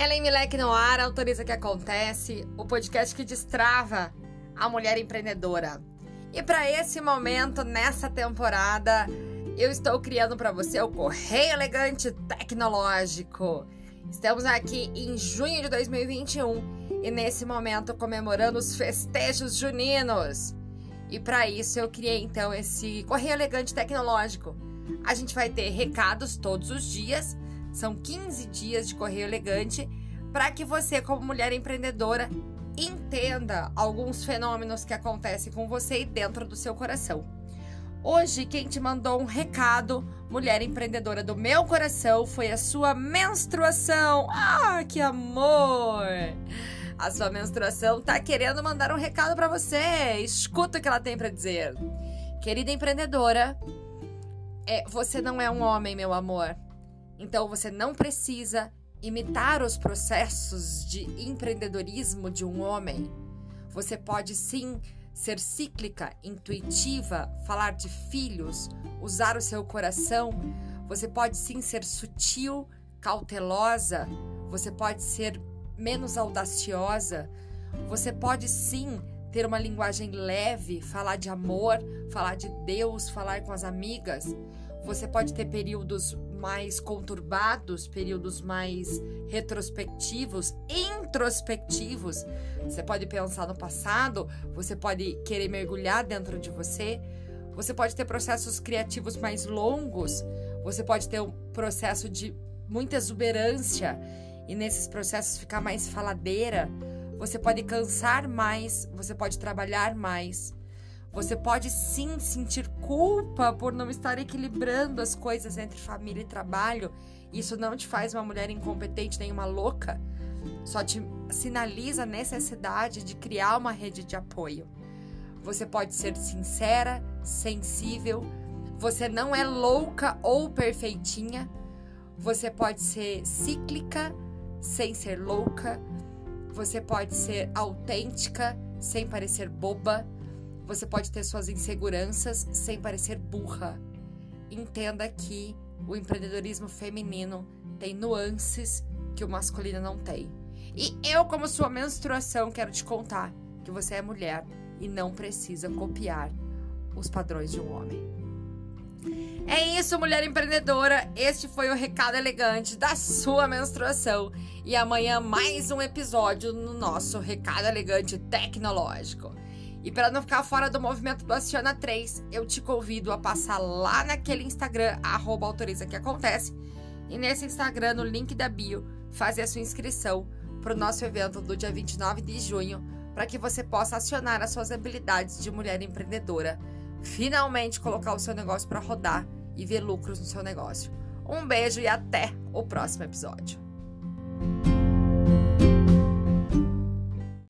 Ellen Milek no ar, autoriza que acontece, o podcast que destrava a mulher empreendedora. E para esse momento, nessa temporada, eu estou criando para você o Correio Elegante Tecnológico. Estamos aqui em junho de 2021 e nesse momento comemorando os festejos juninos. E para isso eu criei então esse Correio Elegante Tecnológico. A gente vai ter recados todos os dias são 15 dias de correio elegante para que você, como mulher empreendedora, entenda alguns fenômenos que acontecem com você e dentro do seu coração. Hoje, quem te mandou um recado, mulher empreendedora do meu coração, foi a sua menstruação. Ah, que amor! A sua menstruação tá querendo mandar um recado para você. Escuta o que ela tem para dizer. Querida empreendedora, é, você não é um homem, meu amor. Então você não precisa imitar os processos de empreendedorismo de um homem. Você pode sim ser cíclica, intuitiva, falar de filhos, usar o seu coração. Você pode sim ser sutil, cautelosa. Você pode ser menos audaciosa. Você pode sim ter uma linguagem leve, falar de amor, falar de Deus, falar com as amigas. Você pode ter períodos mais conturbados, períodos mais retrospectivos, introspectivos. Você pode pensar no passado, você pode querer mergulhar dentro de você. Você pode ter processos criativos mais longos, você pode ter um processo de muita exuberância e nesses processos ficar mais faladeira. Você pode cansar mais, você pode trabalhar mais. Você pode sim sentir culpa por não estar equilibrando as coisas entre família e trabalho. Isso não te faz uma mulher incompetente nem uma louca. Só te sinaliza a necessidade de criar uma rede de apoio. Você pode ser sincera, sensível. Você não é louca ou perfeitinha. Você pode ser cíclica sem ser louca. Você pode ser autêntica sem parecer boba. Você pode ter suas inseguranças sem parecer burra. Entenda que o empreendedorismo feminino tem nuances que o masculino não tem. E eu, como sua menstruação, quero te contar que você é mulher e não precisa copiar os padrões de um homem. É isso, mulher empreendedora. Este foi o recado elegante da sua menstruação. E amanhã mais um episódio no nosso recado elegante tecnológico. E para não ficar fora do movimento Aciona 3, eu te convido a passar lá naquele Instagram, arroba autoriza que acontece. E nesse Instagram, no link da bio, fazer a sua inscrição para o nosso evento do dia 29 de junho, para que você possa acionar as suas habilidades de mulher empreendedora, finalmente colocar o seu negócio para rodar e ver lucros no seu negócio. Um beijo e até o próximo episódio.